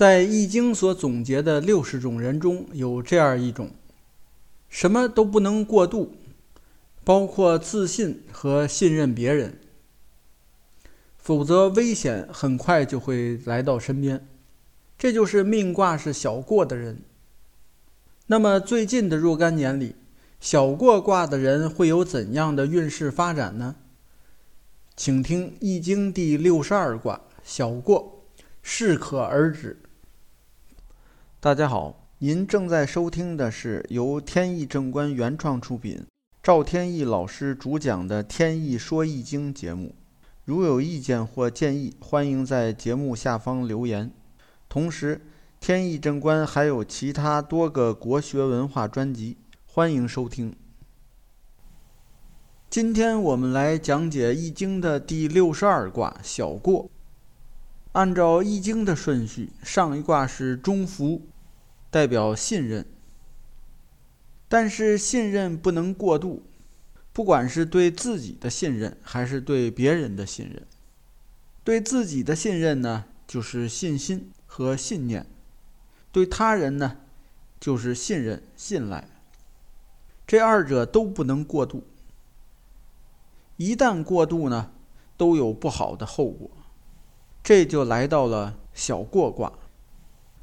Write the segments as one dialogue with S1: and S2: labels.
S1: 在《易经》所总结的六十种人中有这样一种：什么都不能过度，包括自信和信任别人，否则危险很快就会来到身边。这就是命卦是小过的人。那么最近的若干年里，小过卦的人会有怎样的运势发展呢？请听《易经》第六十二卦小过，适可而止。大家好，您正在收听的是由天意正观原创出品，赵天意老师主讲的《天意说易经》节目。如有意见或建议，欢迎在节目下方留言。同时，天意正观还有其他多个国学文化专辑，欢迎收听。今天我们来讲解《易经》的第六十二卦小过。按照《易经》的顺序，上一卦是中孚，代表信任。但是信任不能过度，不管是对自己的信任，还是对别人的信任。对自己的信任呢，就是信心和信念；对他人呢，就是信任、信赖。这二者都不能过度。一旦过度呢，都有不好的后果。这就来到了小过卦，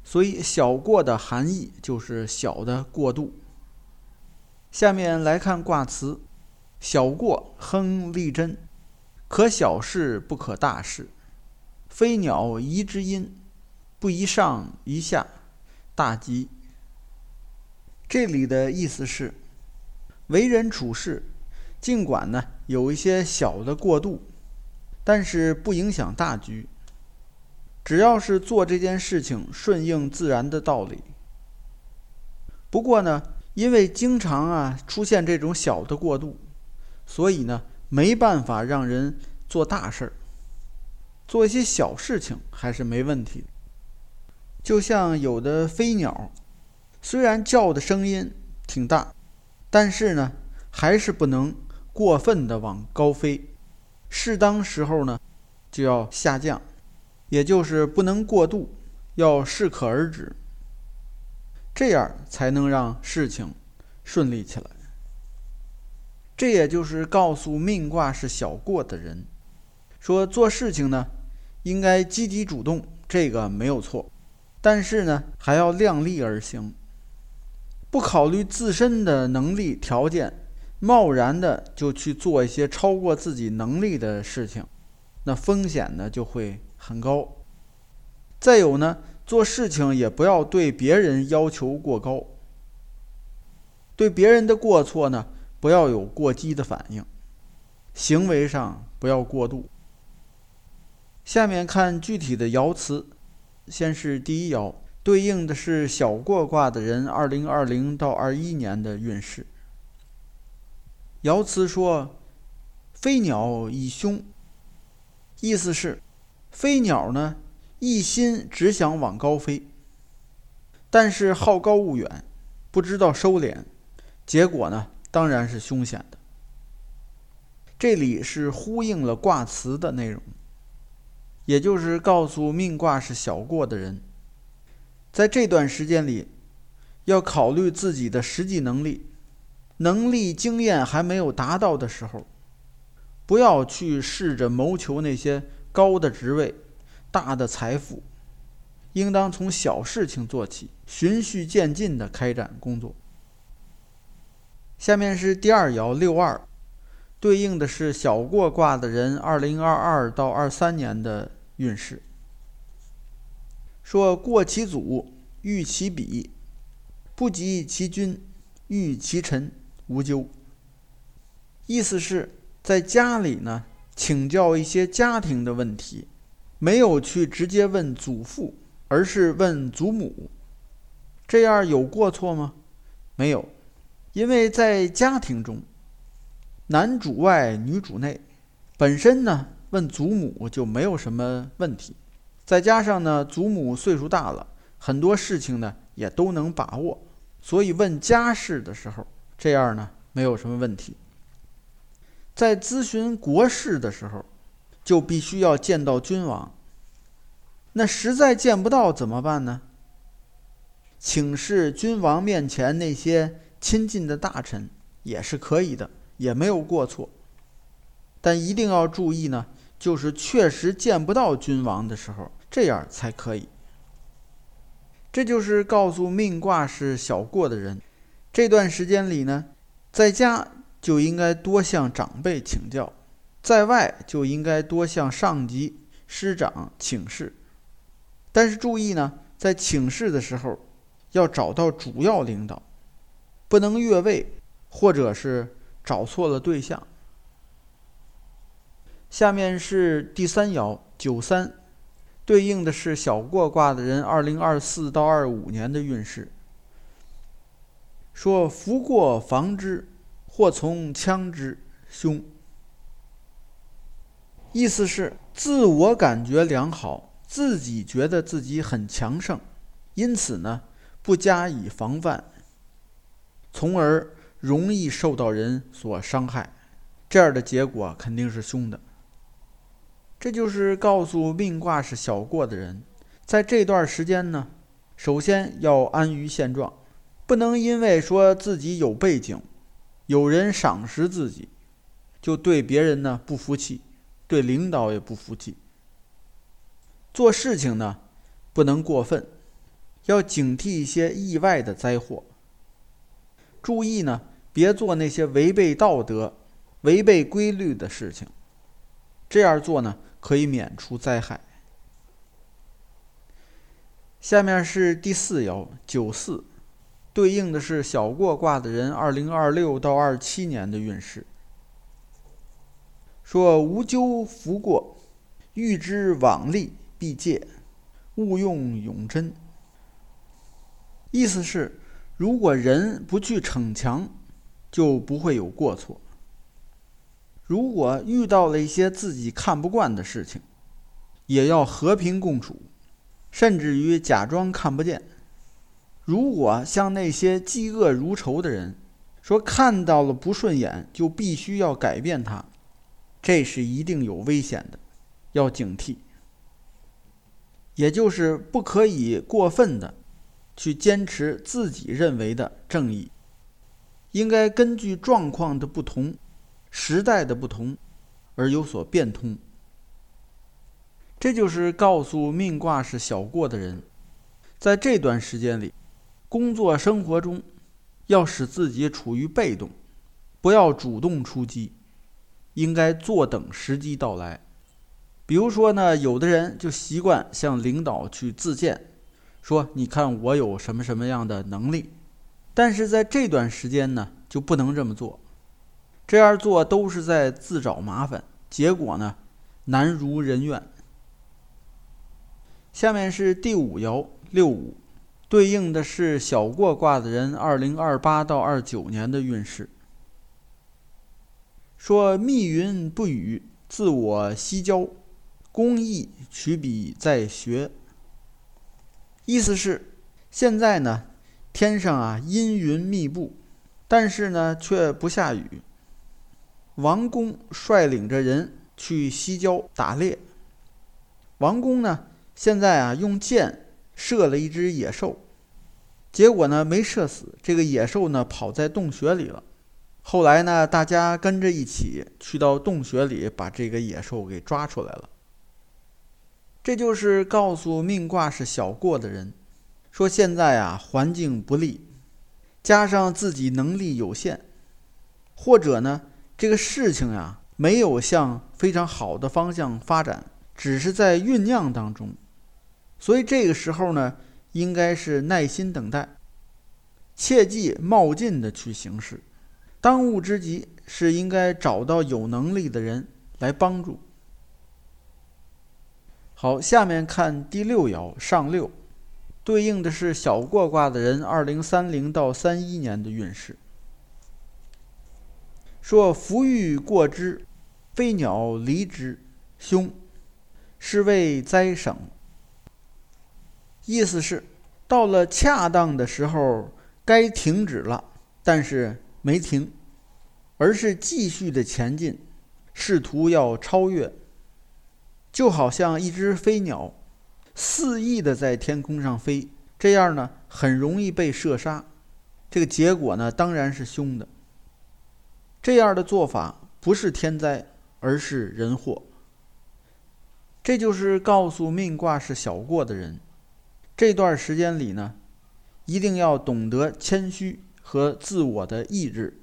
S1: 所以小过的含义就是小的过度。下面来看卦辞：小过，亨利贞，可小事不可大事。飞鸟宜之音，不宜上宜下，大吉。这里的意思是，为人处事。尽管呢有一些小的过度，但是不影响大局。只要是做这件事情顺应自然的道理。不过呢，因为经常啊出现这种小的过度，所以呢没办法让人做大事儿。做一些小事情还是没问题。就像有的飞鸟，虽然叫的声音挺大，但是呢还是不能。过分的往高飞，适当时候呢就要下降，也就是不能过度，要适可而止，这样才能让事情顺利起来。这也就是告诉命卦是小过的人，说做事情呢应该积极主动，这个没有错，但是呢还要量力而行，不考虑自身的能力条件。贸然的就去做一些超过自己能力的事情，那风险呢就会很高。再有呢，做事情也不要对别人要求过高，对别人的过错呢不要有过激的反应，行为上不要过度。下面看具体的爻辞，先是第一爻，对应的是小过卦的人二零二零到二一年的运势。爻辞说：“飞鸟以凶。”意思是，飞鸟呢一心只想往高飞，但是好高骛远，不知道收敛，结果呢当然是凶险的。这里是呼应了卦辞的内容，也就是告诉命卦是小过的人，在这段时间里，要考虑自己的实际能力。能力、经验还没有达到的时候，不要去试着谋求那些高的职位、大的财富，应当从小事情做起，循序渐进地开展工作。下面是第二爻六二，对应的是小过卦的人二零二二到二三年的运势。说过其祖，遇其彼，不及其君，遇其臣。无咎。意思是在家里呢，请教一些家庭的问题，没有去直接问祖父，而是问祖母，这样有过错吗？没有，因为在家庭中，男主外女主内，本身呢问祖母就没有什么问题，再加上呢祖母岁数大了，很多事情呢也都能把握，所以问家事的时候。这样呢，没有什么问题。在咨询国事的时候，就必须要见到君王。那实在见不到怎么办呢？请示君王面前那些亲近的大臣也是可以的，也没有过错。但一定要注意呢，就是确实见不到君王的时候，这样才可以。这就是告诉命卦是小过的人，这段时间里呢，在家就应该多向长辈请教，在外就应该多向上级师长请示。但是注意呢，在请示的时候。要找到主要领导，不能越位，或者是找错了对象。下面是第三爻九三，对应的是小过卦的人二零二四到二五年的运势。说福过防之，或从枪之，凶。意思是自我感觉良好，自己觉得自己很强盛，因此呢。不加以防范，从而容易受到人所伤害，这样的结果肯定是凶的。这就是告诉命卦是小过的人，在这段时间呢，首先要安于现状，不能因为说自己有背景，有人赏识自己，就对别人呢不服气，对领导也不服气。做事情呢，不能过分。要警惕一些意外的灾祸。注意呢，别做那些违背道德、违背规律的事情。这样做呢，可以免除灾害。下面是第四爻九四，对应的是小过卦的人二零二六到二七年的运势。说无咎福过，欲知往利必戒，勿用永贞。意思是，如果人不去逞强，就不会有过错。如果遇到了一些自己看不惯的事情，也要和平共处，甚至于假装看不见。如果像那些嫉恶如仇的人，说看到了不顺眼就必须要改变它，这是一定有危险的，要警惕。也就是不可以过分的。去坚持自己认为的正义，应该根据状况的不同、时代的不同而有所变通。这就是告诉命卦是小过的人，在这段时间里，工作生活中要使自己处于被动，不要主动出击，应该坐等时机到来。比如说呢，有的人就习惯向领导去自荐。说：“你看我有什么什么样的能力，但是在这段时间呢，就不能这么做。这样做都是在自找麻烦，结果呢，难如人愿。”下面是第五爻六五，对应的是小过卦的人二零二八到二九年的运势。说：“密云不雨，自我西郊，公益取笔在学。”意思是，现在呢，天上啊阴云密布，但是呢却不下雨。王公率领着人去西郊打猎。王公呢现在啊用箭射了一只野兽，结果呢没射死，这个野兽呢跑在洞穴里了。后来呢大家跟着一起去到洞穴里，把这个野兽给抓出来了。这就是告诉命卦是小过的人，说现在啊环境不利，加上自己能力有限，或者呢这个事情呀没有向非常好的方向发展，只是在酝酿当中，所以这个时候呢应该是耐心等待，切忌冒进的去行事，当务之急是应该找到有能力的人来帮助。好，下面看第六爻上六，对应的是小过卦的人二零三零到三一年的运势。说福欲过之，飞鸟离之，凶，是谓灾省。意思是到了恰当的时候该停止了，但是没停，而是继续的前进，试图要超越。就好像一只飞鸟，肆意的在天空上飞，这样呢很容易被射杀。这个结果呢当然是凶的。这样的做法不是天灾，而是人祸。这就是告诉命卦是小过的人，这段时间里呢，一定要懂得谦虚和自我的意志。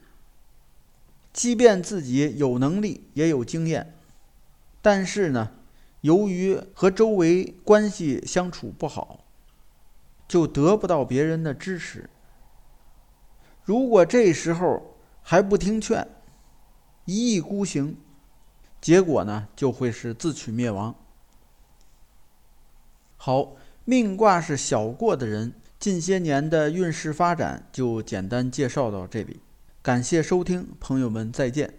S1: 即便自己有能力也有经验，但是呢，由于和周围关系相处不好，就得不到别人的支持。如果这时候还不听劝，一意孤行，结果呢，就会是自取灭亡。好，命卦是小过的人，近些年的运势发展就简单介绍到这里。感谢收听，朋友们再见。